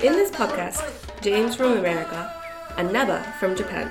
In this podcast, James from America and Naba from Japan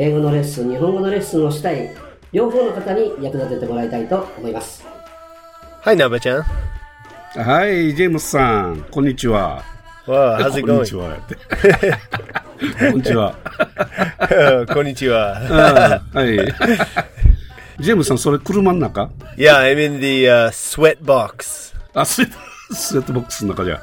英語のレッスン日本語のレッスンをしたい両方の方に役立ててもらいたいと思います Hi, Naba-chan. はい、ジェームスさん、こんにちは。Wow, how's it こん?にちは。こんにちは。Konnichiwa. あーはい。ジェームスさん、それ車の中？Yeah, I'm in the uh, sweat box. あ、スウェット、スウェットボックスの中じゃ。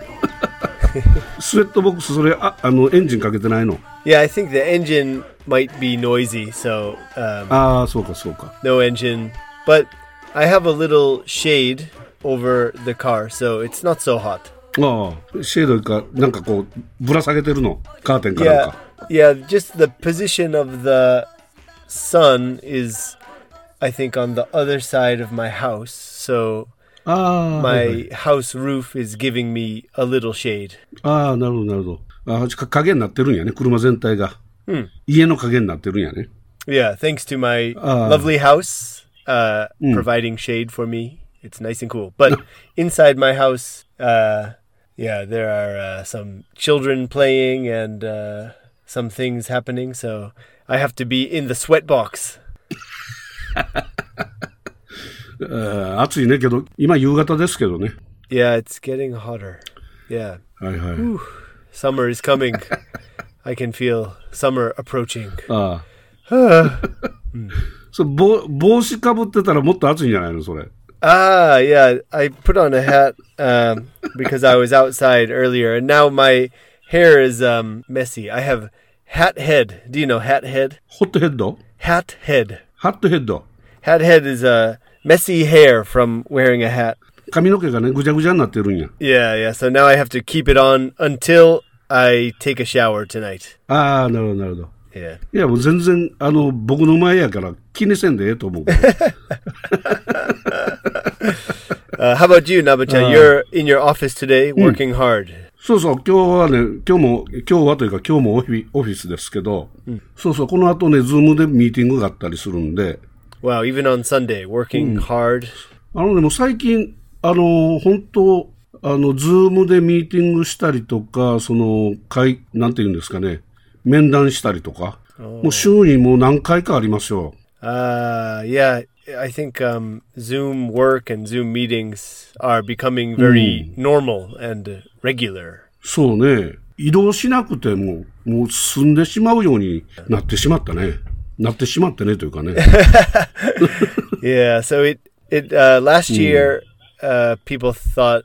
スウェットボックス、それ、あ、あの、エンジンかけてないの Yeah, I think the engine might be noisy, so um, ああ、そうか、そうか。 no engine. But I have a little shade over the car, so it's not so hot. ああ、シェードか、なんかこう、ぶら下げてるの。カーテンかなん Yeah, か。 yeah. Just the position of the sun is, I think, on the other side of my house. So ああ、はいはい my house roof is giving me a little shade. ああ、なるほど、なるほど。ああ、か影になってるんやね、車全体が。家の影になってるんやね。 Yeah, thanks to my Ah. lovely house uh, providing shade for me. It's nice and cool. But inside my house, uh, yeah, there are uh, some children playing and uh, some things happening. So I have to be in the sweat box. ああ暑いねけど、今夕方ですけどね。 Yeah, it's getting hotter. Yeah, はいはい。 summer is coming. I can feel summer approaching. ああ。そう帽帽子かぶってたらもっと暑いんじゃないのそれ。 Ah, yeah. I put on a hat um, because I was outside earlier, and now my hair is um, messy. I have hat head. Do you know hat head? ホットヘッド Hat head. ハットヘッド Hat head is uh, messy hair from wearing a hat. 髪の毛がね、ぐちゃぐちゃになってるんや。 Yeah, yeah. So now I have to keep it on until I take a shower tonight. ああ、なるほど、なるほど。 Yeah. いや、もう全然、あの、僕の前やから気にせんでええと思うけど。 Uh, how about you, Nabachan? You're in your office today, working hard. そうそう、今日はね、今日も、今日はというか今日もオフィオフィスですけど、そうそう、この後ね、ズームでミーティングがあったりするんで、 Wow, even on Sunday, working、hard. あのでも最近、あの、本当あの、 Zoom でミーティングしたりとか、その、会、なんていうんですかね、面談したりとか、もう週にもう何回かありますよ。ああ、いや、I、う、そうね。移動しなくても、もう進んでしまうようになってしまったね。なってしまってねというかね。 Yeah, so it it uh, last year uh, people thought,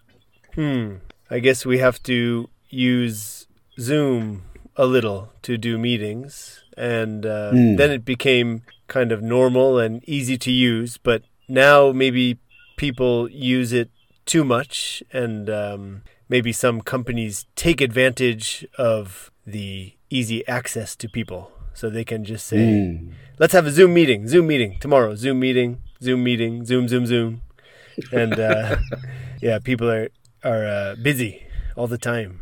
hmm, I guess we have to use Zoom a little to do meetings, and uh, then it became kind of normal and easy to use. But now maybe people use it too much, and um, maybe some companies take advantage of the easy access to people, so they can just say, let's have a Zoom meeting, Zoom meeting tomorrow, Zoom meeting, Zoom meeting, Zoom, Zoom, Zoom. And uh, yeah, people are, are uh, busy all the time.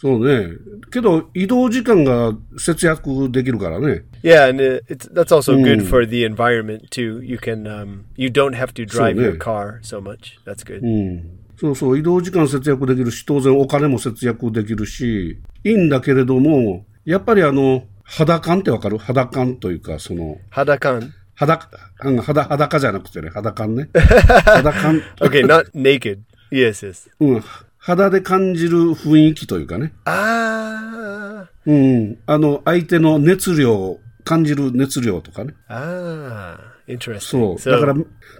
そうね。けど、移動時間が節約できるからね。 Yeah, and uh, it's that's also good for the environment too. You can um, you don't have to drive your yeah. car so much. That's good. そうそう、移動時間節約できるし、当然お金も節約できるし、いいんだけれども、やっぱりあの、 肌感ってわかる？肌感というか、その.肌、あの肌、裸じゃなくてね、肌感ね。肌感、Okay, not naked. Yes, yes. うん、肌で感じる雰囲気というかね。Ah. うん、あの、相手の熱量感じる熱量とかね。Ah, interesting. そう。So, だから、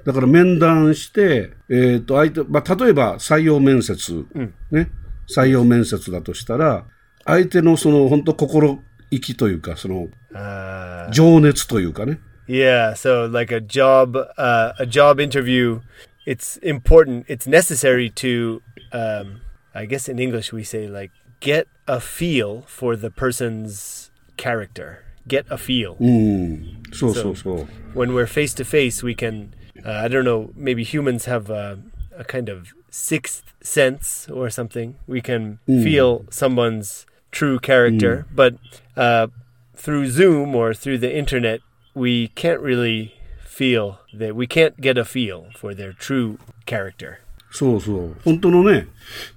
だから面談して、えっ、と、相手、まあ、例えば採用面接、ね。採用面接だとしたら、相手のその、本当心意気というか、その、 uh, 情熱というかね。 yeah. So, like a job, uh, a job interview, it's important. It's necessary to, um, I guess in English we say like get a feel for the person's character. Get a feel. うん。そうそうそう。 when we're face to face, we can, uh, I don't know, maybe humans have a, a kind of sixth sense or something. We can feel someone's true character, but uh, through Zoom or through the internet, we can't really feel that we can't get a feel for their true character. そうそう。本当のね。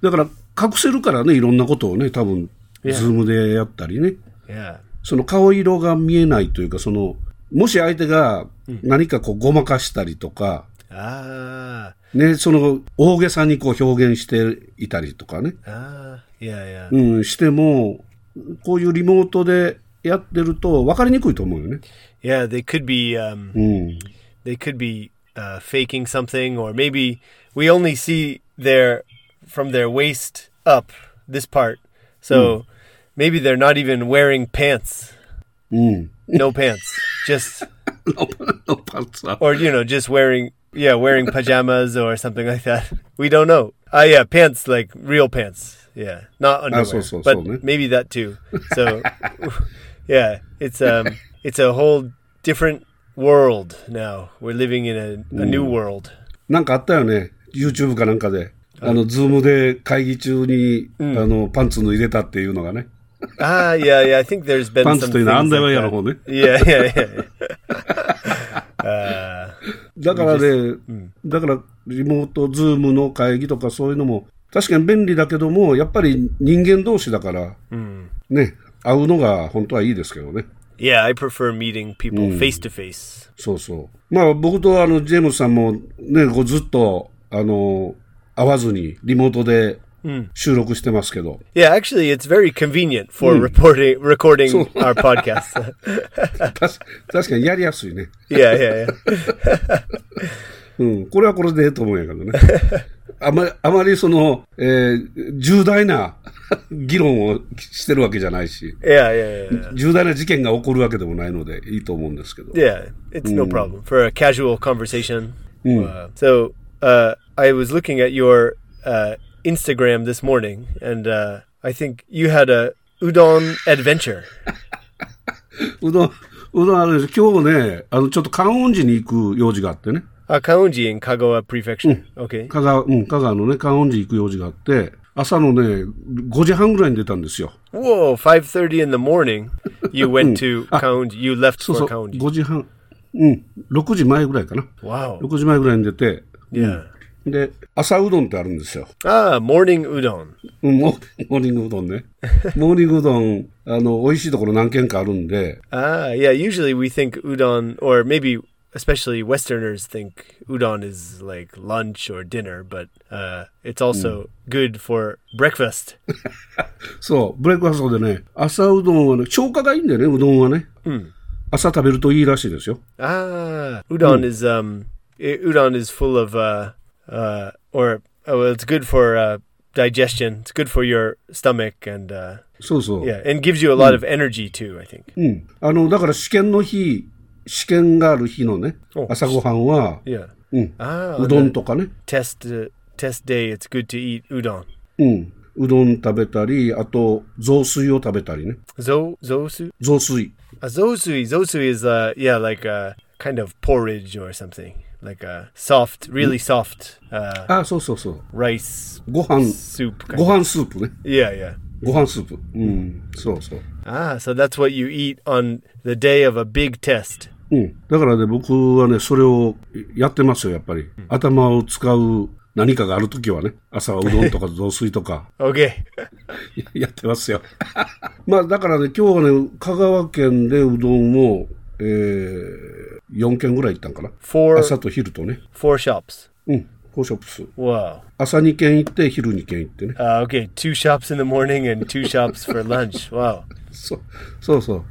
だから、隠せるからね、いろんなことをね、多分、Yeah. ズームでやったりね。Yeah. その顔色が見えないというか、その、もし相手が何かこうごまかしたりとか、Ah, ね、その大げさにこう表現していたりとかね、ah, yeah, yeah. うん、しても、こういうリモートでやってると分かりにくいと思うよね。Yeah, they could be um, うん。they could be uh, faking something, or maybe we only see their from their waist up this part. So maybe they're not even wearing pants. うん。No pants. Just のパンツは or you know, just wearing yeah, wearing pajamas or something like that. We don't know. Ah, yeah, pants like real pants. Yeah, not underwear, so, so, but so, ne? maybe that too. So yeah, it's um, it's a whole different world now. We're living in a, a new world. なんかあったよね。YouTube かなんかで。あの、ズームで会議中に、あの、パンツ脱いでたっていうのがね。 Ah, yeah, yeah. I think there's been パン some ツというのはアン things ダーウ like ェアの that. 方ね。 Yeah, yeah, yeah. uh, だからね、だからリモート、ズームの会議とかそういうのも、確かに便利だけども、やっぱり人間同士だから、ね、会うのが本当はいいですけどね。yeah, I prefer meeting people face to face. そうそう。まあ僕とあの、ジェームスさんもね、こうずっと、あの、会わずにリモートで収録してますけど、Yeah, actually, it's very convenient for reporting, recording our podcast. 確かにやりやすいね。yeah, yeah, yeah. うん、これはこれでええと思うんやけどね。あまり、あまりその、えー重大な議論をしてるわけじゃないし、Yeah, yeah, yeah. 重大な事件が起こるわけでもないのでいいと思うんですけど。Yeah, it's no problem for a casual conversation. Uh, so uh, I was looking at your uh, Instagram this morning, and uh, I think you had a udon adventure. うどん、うどんあれです今日ね、あの、ちょっと観音寺に行く用事があってね。 Uh, Kaunji in Kagawa Prefecture. Okay. 香川、うん、香川のね、観音寺行く用事があって、朝のね、5時半ぐらいに出たんですよ。 Whoa, 5:30 in the morning. You went to Kaunji. You left そう for そう、 Kaunji. 5時半、うん、6時前ぐらいかな。 Wow. 6時前ぐらいに出て、 Yeah. で、朝うどんってあるんですよ。 Ah, morning udon. うん、モモーニングうどんね。モーニングうどん、あの、美味しいところ何軒かあるんで、 Ah, yeah. Usually we think udon, or maybe especially Westerners think udon is like lunch or dinner, but uh, it's also good for breakfast. そう、ブレックファストでね、朝うどんはね、消化がいいんだよね、うどんはね。朝食べるといいらしいですよ。 Ah, udon is um, i- udon is full of uh, uh, or oh, well, it's good for uh, digestion. It's good for your stomach, and uh, そうそう。 yeah, and gives you a lot of energy too. I think. うん。あの、だから試験の日、試験がある日のねお、朝ごはんは、 Yeah. うん。 Ah, う on どん the とかね。 test uh, test day, it's good to eat udon. うん。うどん食べたり、あと、雑炊を食べたりね。 Zo zosu. 雑炊。 A zosui. Zosui is uh yeah like a kind of porridge or something Like a soft, really soft uh, あ、そうそうそう。rice ご飯、soup. Kind ご of. 飯スープね。Yeah, yeah. ご飯スープ。うん。そうそう。Ah, so that's what you eat on the day of a big test. うん。だからね、僕はね、それをやってますよ、やっぱり。頭を使う何かがあるときはね、朝はうどんとか雑炊とか Okay. やってますよ。まあ、だからね、今日はね、香川県でうどんを、えー、4軒ぐらい行ったんかな？Four, 朝と昼とね。4 shops? 4 shops。Wow. 朝2軒行って、昼2軒行ってね。あ、uh, OK、2 shops in the morning and 2 shops for lunch。Wow. そ,そうそう。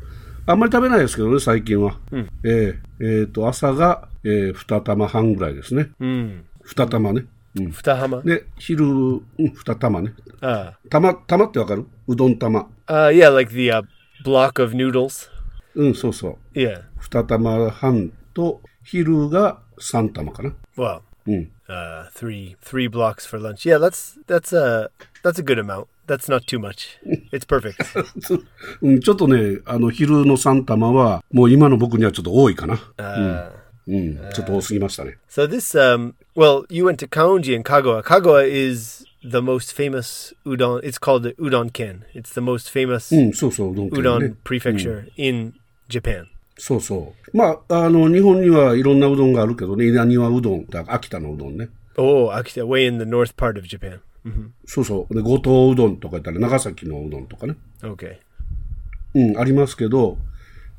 あんまり食べないですけどね、最近は。うん、えー、えー、と、朝が、えー、2玉半ぐらいですね。2, う、2玉ね。う、2, 2玉？で、昼、う、2玉ね。Uh. 玉,玉ってわかる？うどん玉。あ、いや、like the、block of noodles。うん、そうそう。 Yeah. 2玉半と、昼が3玉かな。 Well, うん。 uh, three three blocks for lunch. Yeah, that's that's a that's a good amount. That's not too much. It's perfect. うん、ちょっとね、あの、昼の3玉は、もう今の僕にはちょっと多いかな。 Uh, うん、ちょっと多すぎましたね。 So this, um, well, you went to Kaonji and Kagawa. Kagawa is the most famous udon. It's called the udon ken. It's the most famous うん、そうそう、うどん県ね udon prefecture in Japan. そうそう。まあ、あの、日本にはいろんなうどんがあるけどね、稲庭うどん、だ秋田のうどんね。Oh, Akita, way in the north part of Japan. hmm そうそう。で、五島うどんとか言ったら長崎のうどんとかね。Okay. うん、ありますけど、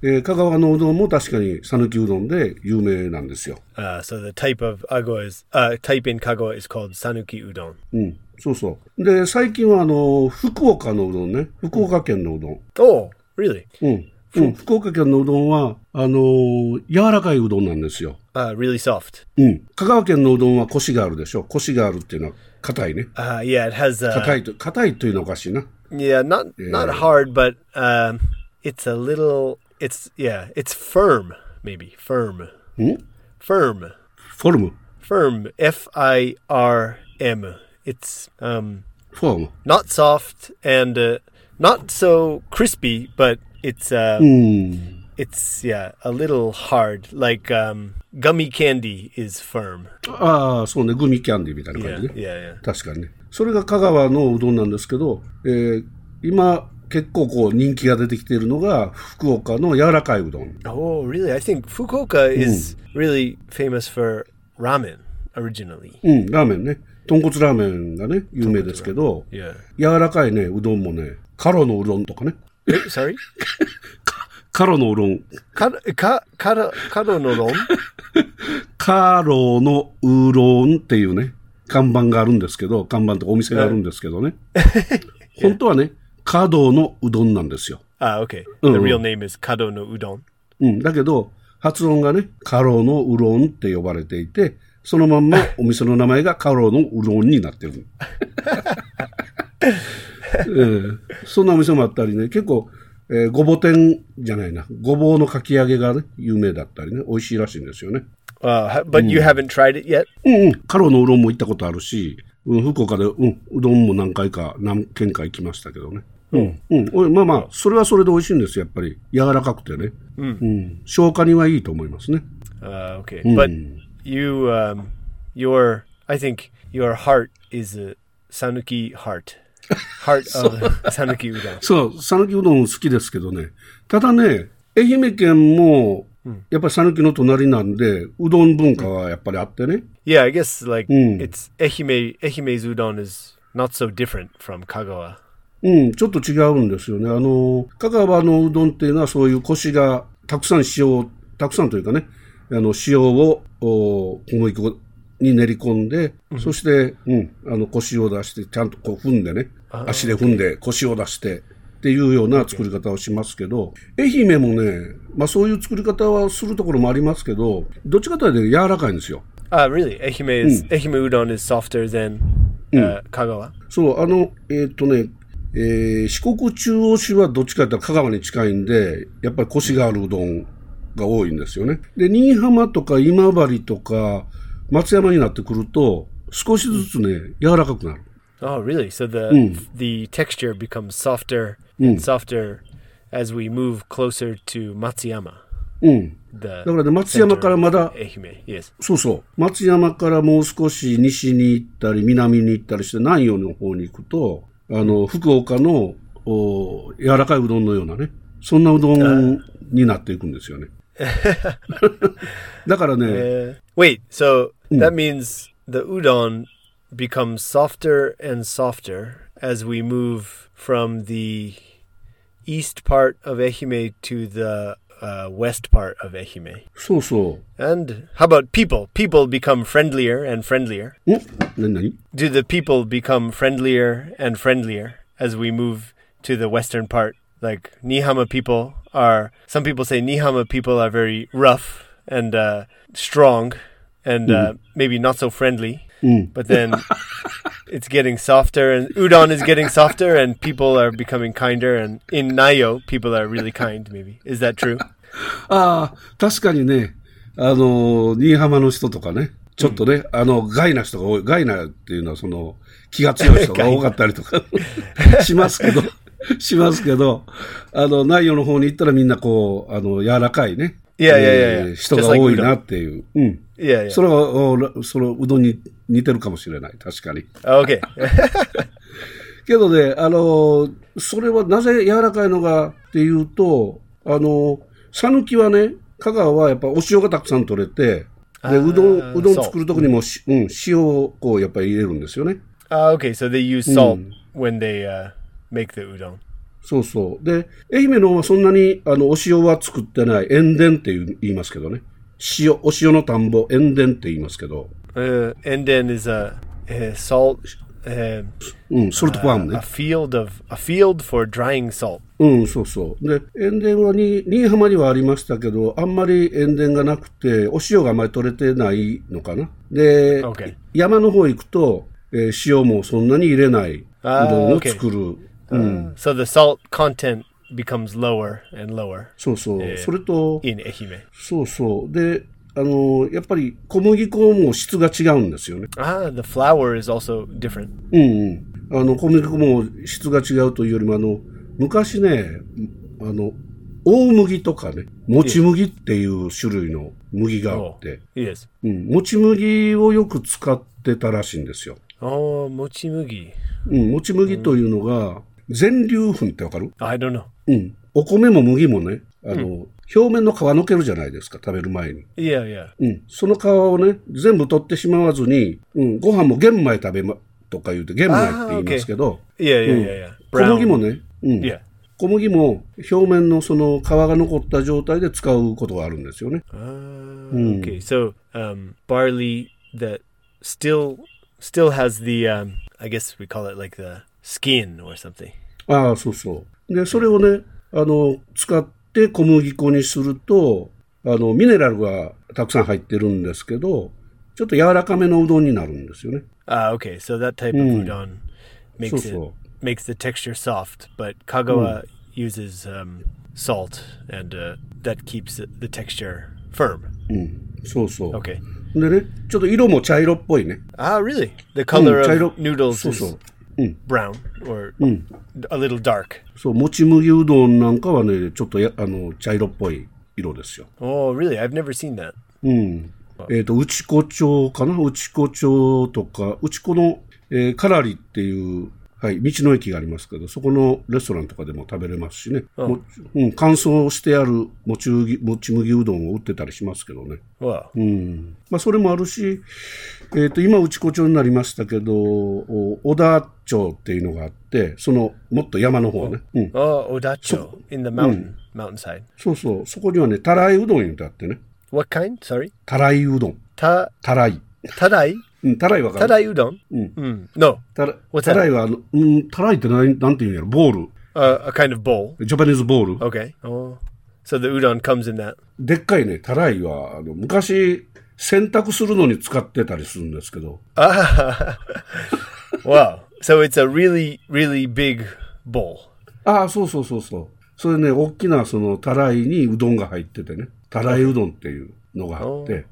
えー香川のうどんも確かに讃岐うどんで有名なんですよ。Uh, so the type of ago is uh, type in Kagawa is called Sanuki udon. うん、そうそう。で、最近はあの、福岡のうどんね。福岡県のうどん。Oh, really? うん。うん、福岡県のうどんは、あのー柔らかいうどんなんですよ。Uh, really soft. うん。香川県のうどんはコシがあるでしょ。コシがあるっていうのは硬いね。Uh, yeah, it has uh, 硬いと、硬いというのはおかしいな。yeah, not not hard, but um, it's a little. It's yeah, it's firm. Maybe firm. Firm. フォルム。Firm. F I R M. It's um フォーム。not soft and uh, not so crispy, but it's uh, mm. it's a little hard. Like um gummy candy is ああそうね。グミキャンディみたいな感じね。いやいや確かにね。それが香川のうどんなんですけど、えー、今結構こう人気が出てきているのが福岡の柔らかいうどん。Oh really? I think 福岡 is really famous for ramen originally. うん、ラーメンね。豚骨ラーメンがね有名ですけど、yeah. 柔らかいねうどんもねカロのうどんとかね。Eh, sorry? カロのうどん。Ka ka karo karo no ron. カロのうどんっていうね、看板があるんですけど、看板とかお店があるんですけどね。本当はね、カドのうどんなんですよ。Ah, okay. Oh. The real name is kado no udon. うん。だけど、発音がね、カロのうどんって呼ばれていて、そのまんまお店の名前がカロのうどんになってる。ええそんなお店もあったりね、結構、えーごぼ天じゃないな、ごぼうのかき揚げがね、有名だったりね、美味しいらしいんですよね。Uh, but you haven't tried it yet? うんうん、カロのうどんも行ったことあるし、うん、福岡で、うん、うどんも何回か、何軒か行きましたけどね。うん、うん、まあまあ、それはそれで美味しいんですよ、やっぱり。柔らかくてね。うん、消化にはいいと思いますね。Uh, okay. But you um your I think your heart is a sanuki heart. Heart of sanuki udon. そう、讃岐うどん好きですけどね。ただね、愛媛県も、やっぱり讃岐の隣なんで、うどん文化はやっぱりあってね。Yeah, I guess like Mm. it's ehime ehime's udon is not so different from Kagawa. うん、ちょっと違うんですよね。あの、香川のうどんっていうのはそういうコシが、たくさん塩を、たくさんというかね、あの、塩を、お小麦粉に練り込んで、そして、うん、あの、コシを出して、ちゃんとこう踏んでね、足で踏んで、コシを出して、っていうような作り方をしますけど、愛媛もね、まあそういう作り方はするところもありますけど、どっちかというと柔らかいんですよ。Ah, really? Ehime is ehime udon is softer than uh, Kagawa? そう、あの、えーっとね、えー四国中央市はどっちかというと香川に近いんで、やっぱりコシがあるうどんが多いんですよね。で、新居浜とか今治とか松山になってくると、少しずつね、柔らかくなる。Oh, really? So the the texture becomes softer and softer as we move closer to Matsuyama. うん。だからね、松山からまだ.そうそう。松山からもう少し西に行ったり、南に行ったりして、南陽の方に行くと、あの、福岡の、お柔らかいうどんのようなね、そんなうどんになっていくんですよね。だからね、Uh, wait, so That means the udon becomes softer and softer as we move from the east part of Ehime to the uh, west part of Ehime. So so. And how about people? People become friendlier and friendlier. Do the people become friendlier and friendlier as we move to the western part? Like Nihama people are. Some people say Nihama people are very rough and uh, strong, and uh, maybe not so friendly. But then it's getting softer, and udon is getting softer, and people are becoming kinder. And in Nayo, people are really kind. Maybe is that true? ああ、確かにね、あの、新居浜の人とかね、ちょっとね、あの、害な人が多い。害なっていうのは、その、気が強い人が多かったりとかしますけど、しますけど、あの、内容の方に行ったらみんなこう、あの、柔らかいね。いやいやいやいやえー人が多いなっていう。うん。Yeah, yeah. それは、おその、うどんに似てるかもしれない。確かに。Okay. けどね、あの、それはなぜ柔らかいのかっていうと、あの、讃岐はね、香川はやっぱお塩がたくさん取れて、で、うどん、うどん作るときにもし、うん、塩をこうやっぱり入れるんですよね。uh, okay, so they use salt when they uh, make the udon. そうそう。で、愛媛の方はそんなに、あの、お塩は作ってない。塩田って言いますけどね。塩、お塩の田んぼ、塩田って言いますけど。Uh, and then is a, a salt, uh, うん、ソルトファーム a ね。field of a field for drying salt. うん、そうそう。で、塩田はに、新居浜にはありましたけど、あんまり塩田がなくて、お塩があんまり取れてないのかな。で.山の方行くと、えー塩もそんなに入れないうどんを.作る。うん、So the salt content becomes lower and lower そうそう。それと、in Ehime. そうそう。で、あの、やっぱり小麦粉も質が違うんですよね。Ah, the flour is also different. うんうん。あの、小麦粉も質が違うというよりも、あの、昔ね、あの、大麦とかね、もち麦っていう種類の麦があって、Yes. うん、もち麦をよく使ってたらしいんですよ。Oh, mochimugi. うん、もち麦というのが、全粒粉ってわかる？I don't know. うん。お米も麦もね、あの、表面の皮のけるじゃないですか、食べる前に。Yeah, yeah. うん。その皮をね、全部取ってしまわずに、うん、ご飯も玄米食べま、とか言うて、玄米って言いますけど、Yeah, yeah, yeah, yeah. 小麦もね、うん。小麦も表面のその皮が残った状態で使うことがあるんですよね。Uh, Okay, so um, barley that still still has the um, I guess we call it like the skin or something. ああ、そうそう。で、それをね、あの、使って小麦粉にすると、あの、ミネラルがたくさん入ってるんですけど、ちょっと柔らかめのうどんになるんですよね。Ah, okay, so that type of udon makes it So-so. makes the texture soft, but Kagawa uses um, salt, and uh, that keeps the, texture firm. そうそう。Okay. でね、ちょっと色も茶色っぽいね。Ah, really? The color Mm, of chairo- noodles そうそう。Brown or a little dark. そう、もち麦うどんなんかはね、ちょっとやあの茶色っぽい色ですよ。Oh, really? I've never seen that. うん。えっ、と、内子町かな？内子町とか、内子の、えーカラリっていう、はい、道の駅がありますけど、そこのレストランとかでも食べれますしね。もうん、乾燥してあるもち麦もち麦うどんを売ってたりしますけどね。Wow. うん。まあ、それもあるし、えっ、と、今、内子町になりましたけど、お小田町っていうのがあって、その、もっと山の方ね。うん。Oh, odacho in the mountain mountainside. そうそう。そこにはね、たらいうどん言うてあってね。What kind? Sorry? たらいうどん。Ta たらい。tarai うん、たらいわかる tarai udon. Mm. No, たら What's たらいは、うん、たらいって何なんて言うんやろ？ボール。uh, a kind of bowl. ジャパニーズボール。Okay. Oh, so the udon comes in that. でっかいね、たらいは、あの、昔、洗濯するのに使ってたりするんですけど、Wow. So it's a really, really big bowl. ああ、そうそうそうそう。それね、大きなそのたらいにうどんが入っててね、たらいうどんっていうのがあって、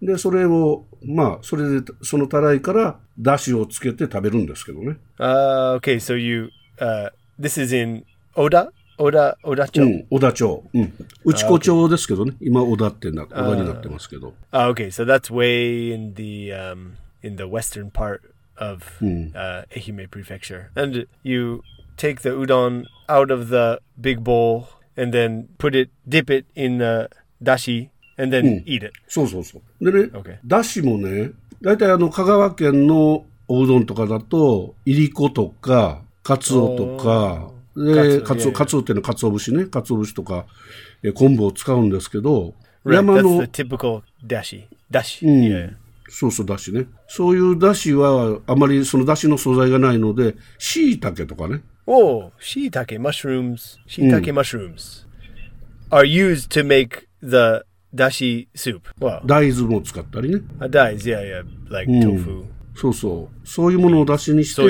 で、それを、まあ、それで、そのたらいから、だしをつけて食べるんですけどね。Uh, okay. So you, uh, this is in Oda, Oda, う Odacho. ん、小田町。うん。内子町ですけどね。今、小田ってな、小田になってますけど。Ah, okay. So that's way in the um, in the western part of uh, Ehime Prefecture, and you take the udon out of the big bowl and then put it, dip it in the dashi, and then eat it. そうそうそう。でね Okay.、だしもね、大体あの、香川県のおうどんとかだと、いりことか、かつおとか、で、かつお、かつおっていうのはかつお節ね、かつお節とか、え昆布を使うんですけど、Right. 山 That's の the、typical dashi. Dashi. Yeah. そうそう、だしね。そういうだしは、あまりそのだしの素材がないので、椎茸とかね、Oh, shiitake mushrooms, shiitake mushrooms are used to make the だし、スープ。大豆も使ったりね。あ、大豆、いやいや、そうそう。そういうものをだしにして、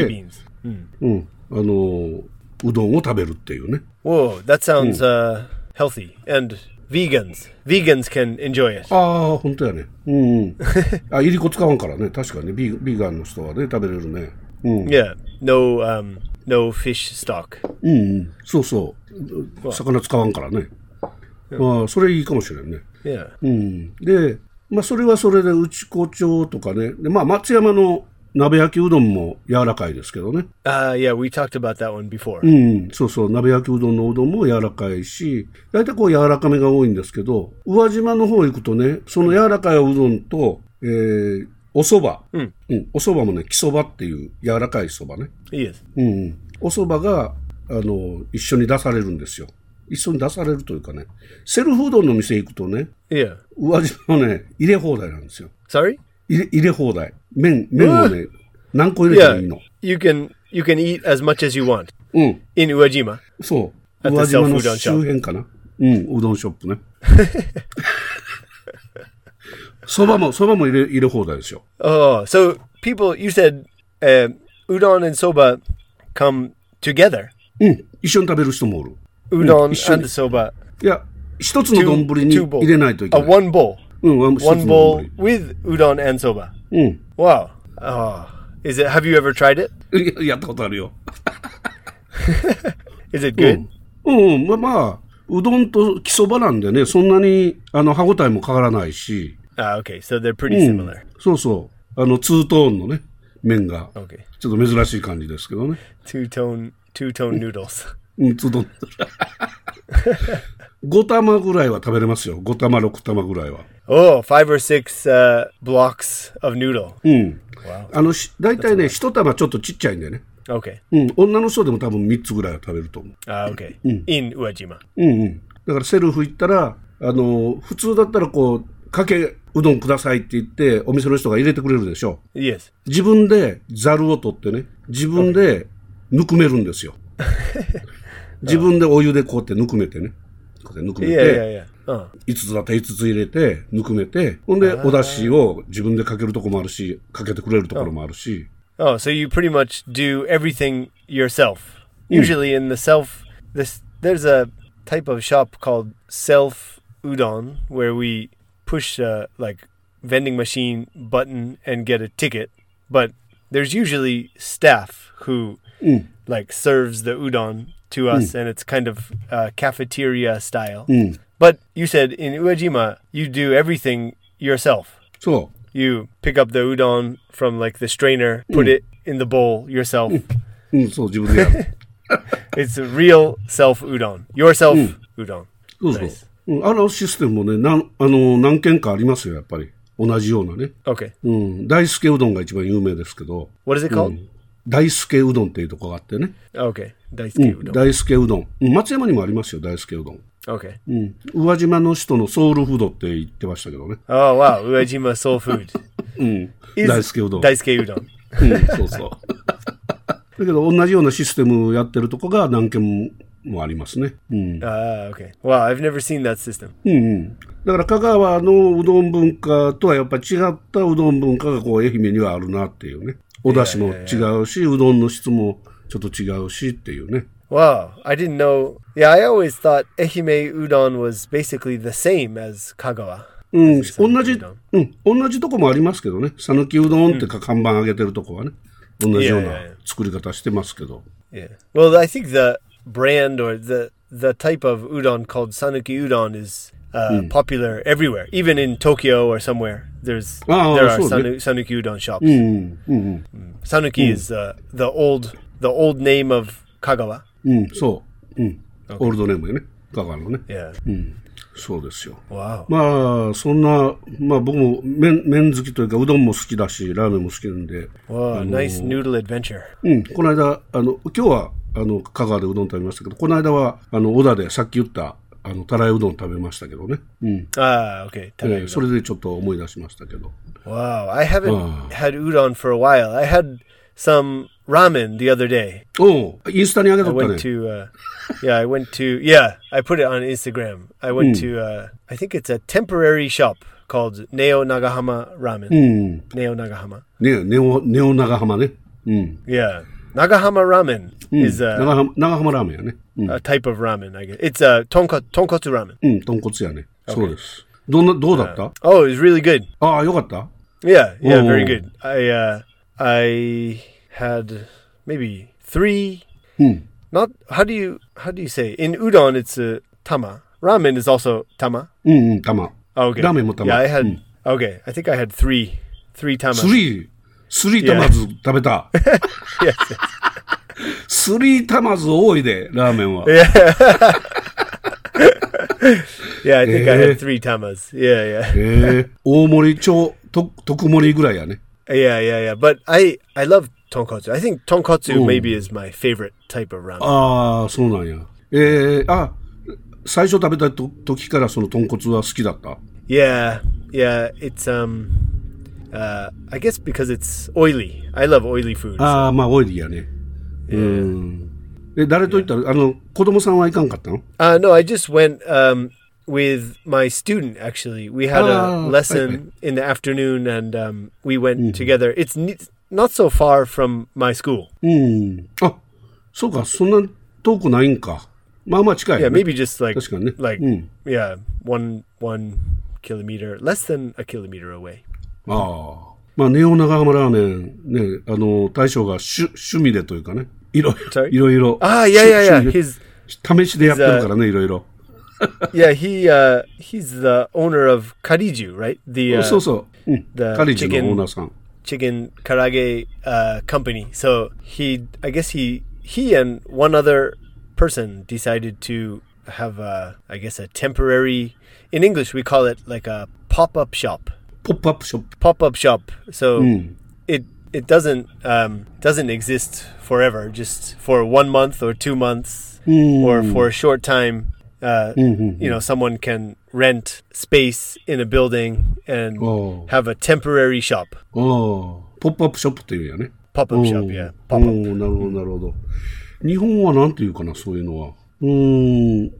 うん。うん。あの、うどんを食べるっていうね。Whoa, that、ん uh, healthy. And vegans. Can enjoy it. ああ、本当やね。うん、うん。あ、いりこ使わんからね。確かに、ね、ビーガンの人はね、食べれるね。うん。Yeah, no,、um, no fish stock. うん、うん。そうそう。魚使わんからね。Well. まあ、それいいかもしれんね。うん。で、まあ、それはそれで、内子町とかね。で、まあ、松山の鍋焼きうどんも柔らかいですけどね。Uh, yeah, we talked about that one before. うん、そうそう、鍋焼きうどんのうどんも柔らかいし、大体こう柔らかめが多いんですけど、宇和島の方行くとね、その柔らかいうどんと、えー、お蕎麦、うんお蕎麦もね、木蕎麦っていう柔らかい蕎麦ね。He is. うんうん、お蕎麦が、あの、一緒に出されるんですよ。一緒に出されるというかね、セルフうどんの店行くとね、うわじのね、入れ放題なんですよ。入れ,入れ放題。麺、麺はね、何個入れてもいいの。Yeah. You, can, you can eat as much as you want. うん。in 宇和島。そう。宇和島の周辺かな。うん、うどんショップね。そばも、そばも入れ,入れ放題ですよ。Oh, そう people, you said, うどん and そば come together. うん、一緒に食べる人もおる。うどんそば。いや、一つの丼に入れないといけない。あ、bowl。うん、one bowl。one bowl with うどん and そば。うん。Wow. Is it, have you ever tried it? やったことあるよ。Is it good? うん、まあまあ、うどんと木そばなんでね、そんなにあの歯ごたえも変わらないし。あ、OK。So they're pretty similar. そうそう。あの、ツートーンのね、麺が。OK。ちょっと珍しい感じですけどね。ツートーン、ツートンヌード。5玉ぐらいは食べれますよ。5玉、6玉ぐらいは。Oh, five or six uh, blocks of noodle. うん。Wow. あの、し大体ね、1玉ちょっとちっちゃいんでね。Okay. うん。女の人でも多分3つぐらいは食べると思う。Ah, okay. In Uwajima. うんうん。だからセルフ行ったら、あの、普通だったらこう、かけうどんくださいって言って、お店の人が入れてくれるでしょ。Yes. 自分でざるを取ってね、自分でぬくめるんですよ。自分でお湯でこうやってぬくめてね。こうやってぬくめて、yeah, yeah. Uh. 5つだったら5つ入れて、ぬくめて、ほんで、お出汁を自分でかけるとこもあるし、かけてくれるところもあるし、Oh, so you pretty much do everything yourself. Usually in the self this there's a type of shop called self udon where we push a like vending machine button and get a ticket, but there's usually staff who like serves the udon to us and it's kind of uh, cafeteria style. But you said in Uejima you do everything yourself. そう。 You pick up the udon from like the strainer, put it in the bowl yourself. うん、そう、自分でやる。 it's a real self udon. Yourself udon. そうそう。 Nice. うん、あのシステムもね、なんあの何軒かありますよ、やっぱり。同じようなね。 Okay. うん、大輔うどんが一番有名ですけど、 What is it called? 大輔うどんっていうとこがあってね。Okay. う Daisuke ん、udon. 大輔うどん。うん松山にもありますよ、大輔うどん。Okay. うん。宇和島の人のソウルフードって言ってましたけどね。Oh wow, Uejima soul food. うん。大輔うどん。Daisuke udon. うん、そうそう。だけど、同じようなシステムやってるとこが何軒もありますね。うん。Ah, okay. Wow, I've never seen that system. うんうん。だから香川のうどん文化とはやっぱり違ったうどん文化がこう愛媛にはあるなっていうね。お出汁も違うし、うどんの質もちょっと違うしっていうね。Wow, I didn't know. Yeah, I always thought Ehime udon was basically the same as Kagawa. うん、同じうん、同じとこもありますけどね。讃岐うどんってか看板上げてるとこはね。同じような作り方してますけど。Yeah. Well, I think the brand or the the type of udon called Sanuki udon is uh, popular everywhere, even in Tokyo or somewhere. There's Ah, there are so sanu- Sanuki udon shops. うん、うん、Sanuki is uh, the old the old name of Kagawa. うん、うん、そう。うん。オールドネームよね。香川のね。Yeah. そうですよ。Wow. まあ、そんな、まあ僕も麺、麺好きというか、うどんも好きだし、ラーメンも好きなんで、Wow. Nice noodle adventure. うん、この間、あの、今日は、あの、香川でうどん食べましたけど、この間は、あの、小田でさっき言った、あの、たらいうどん食べましたけどね。うん。Ah, okay. え Tarai ーそれでちょっと思い出しましたけど。Wow, I haven't Ah. had udon for a while. I had some ramen the other day. おうインスタに上げ I went。to, uh, yeah, I went to, yeah, I put it on Instagram. I went to, uh, I think it's a temporary shop called Neo Nagahama う Ramen. ん。Neo Nagahama. ね、ネオ、ネオ長浜ね。うん。Yeah. Nagahama Ramen Mm. A type of ramen, I guess. It's uh, a tonkotsu ramen. Mm, tonkotsu yane. Okay. トンカトンカツラーメン。うん、豚骨やね。Okay. そうです。どんな、どうだった、uh, ?Oh, it was really good. Ah, ああ、よかった Yeah, yeah, very oh. good. I,、uh, I had maybe three. Hmm. Not how do you, how do you say, in udon it's a tama. Ramen is also tama. Mm, mm, うんうん、tama. Oh, okay. ラーメンも tama. Yeah, I had. Hmm. Okay, I think I had three, three tama. Three? Three tamas、yeah. 食べた。yes, yes. スリー玉ず多いで、ラーメンは。Yeah, I think I Eh. had three tamas. Yeah, yeah, ええ大盛り、超、と特盛りぐらいやね。yeah, yeah, yeah. But I, I love tonkotsu. I think tonkotsu Ooh. maybe is my favorite type of ramen. ああ、そうなんや。ええあ、最初食べたと時からその豚骨は好きだった。Yeah, yeah. It's um, uh, I guess because it's oily. I love oily foods. ああ、まあ、オイリーやね。うん。え、誰と行ったら、あの、子供さんは行かんかったの Uh, no, I just went um, with my student. Actually, we had Ah, a lesson in the afternoon, and um, we went together. It's ne- not so far from my school. うん。あ、そうか、そんな遠くないんか。まあまあ近い Yeah, よ、ね。 maybe just like 確かにね。 like うん。 yeah, one one kilometer, less than a kilometer away. ああ。 まあ、ネオ長浜ラーメン、ね、あの、大将が趣趣味でというかね、いろいろ、いろいろ。ああ、いやいやいや、his, 試しでやってるからね、いろいろ。yeah, he uh, he's the owner of Kariju, right? The uh, so so the Kariju chicken, chicken karage uh, company. So he, I guess he he and one other person decided to have a, I guess a temporary. In English, we call it like a pop up shop pop up shop. Pop up shop. So mm. it it doesn't um, doesn't exist forever. Just for one month or two months mm. or for a short time. Uh, mm-hmm. You know, someone can rent space in a building and oh. have a temporary shop. Oh, pop up shop Pop up shop, yeah. Hmm. Pop up. なるほど、なるほど。日本はなんていうかな、そういうのは。うん、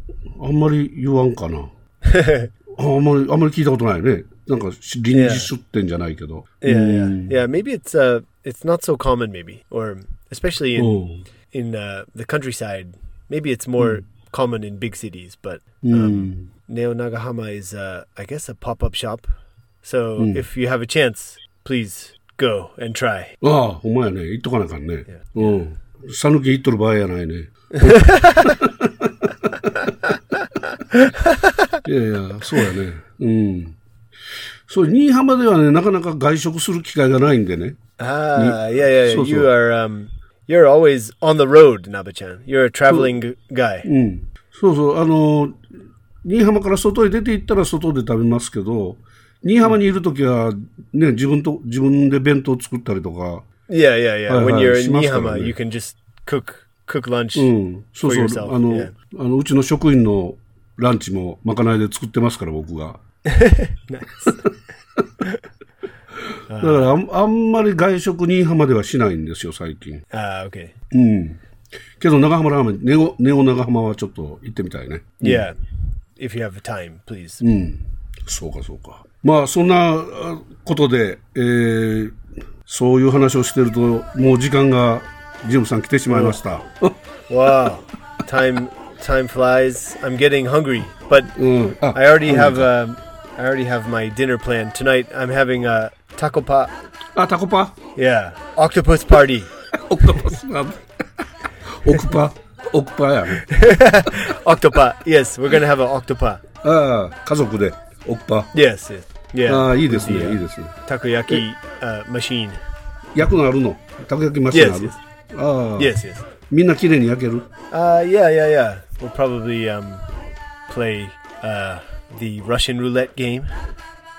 あんまり言わんかな。あんまり、あんまり聞いたことないよね。なんか、臨時出店じゃないけど。 Yeah, うん yeah, yeah. Maybe it's uh, it's not so common, maybe, or especially in おう in uh, the countryside. Maybe it's more common in big cities, but うん。 Neo Nagahama is, uh, I guess, a pop up shop. So if you have a chance, please go and try. ああ、ほんまやね。言っとかなあかんね。うん。讃岐言っとる場合やないね。いやいや、そうやね。うん。 そう、新居浜ではね、なかなか外食する機会がないんでね。Ah, yeah, yeah. yeah. so, You are um, you're always on the road, Naba-chan. You're a traveling guy. うん。そうそう、あの、新居浜から外へ出て行ったら外で食べますけど、新居浜にいるときは、ね、自分と、自分で弁当作ったりとか、Yeah, yeah, yeah. Hi, when hi. you're in しますからね。You can just cook cook lunch. うん。そう for そう、yourself, あの、yeah. あの、うちの職員のランチもまかないで作ってますから、僕が。Nice. だからあん、あんまり外食新居浜ではしないんですよ、最近。Ah, okay. うん。けど、長浜ラーメン、ネオ、ネオ長浜はちょっと行ってみたいね。Yeah. If you have time, please. うん。そうか、そうか。まあ、そんなあことで、えー、そういう話をしてると、もう時間が、ジムさん来てしまいました。Wow. time time flies. I'm getting hungry, but うん。あ、I already have um, I already have my dinner plan tonight. I'm having a taco pot. あ、タコパ Yeah, octopus party. オクトパスなんオクパオクパやね。 Octopat. Yes, we're gonna have an octopat. ああ、家族で、オクパ。 Yes. yes. Yeah. ああ、いいですね、 The, uh, いいですね。 Takoyaki uh, machine. 焼くのあるのたこ焼きマシンあ Yes. る Yes. ああ、 Yes. Yes. みんな綺麗に焼ける Uh, yeah, yeah, yeah. We'll probably um, play uh, the Russian roulette game.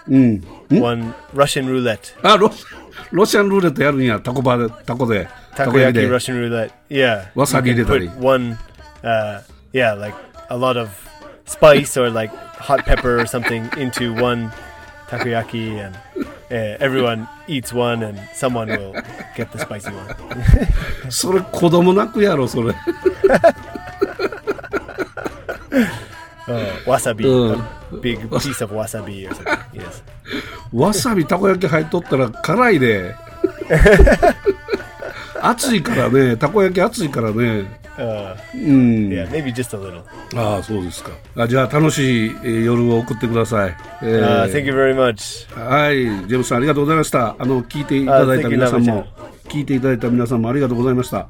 うん。 One Russian roulette. あ、ロ、ロシアンルーレットやるんや、タコパで、タコで。たこ焼き Takoyaki で。 Russian roulette. Yeah. Wasabi You can 入れたり。 put one, uh, yeah, like a lot of spice or like hot pepper or something into one takoyaki, and uh, everyone eats one and someone will get the spicy one. それ子供泣くやろ、それ。 Uh, wasabi, Uh. a big piece of wasabi or something. Yes. わさびたこ焼き入っとったら辛いで。熱いからね、たこ焼き熱いからね。Uh, うん。yeah, maybe just a little. ああ、そうですか。あじゃあ楽しい、えー夜を送ってください。え Uh, ー thank you very much. はい、ジェームスさんありがとうございました。あの、聞いていただいた皆さんあ thank you, も、聞いていただいた皆さんもありがとうございました。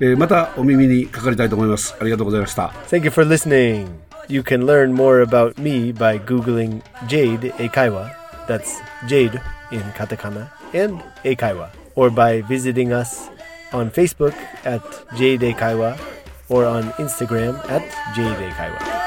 えーまたお耳にかかりたいと思います。ありがとうございました。Thank you for listening. You can learn more about me by Googling Jade Eikaiwa. That's Jade in katakana and Eikaiwa. Or by visiting us on Facebook at Jade Eikaiwa or on Instagram at Jade Eikaiwa.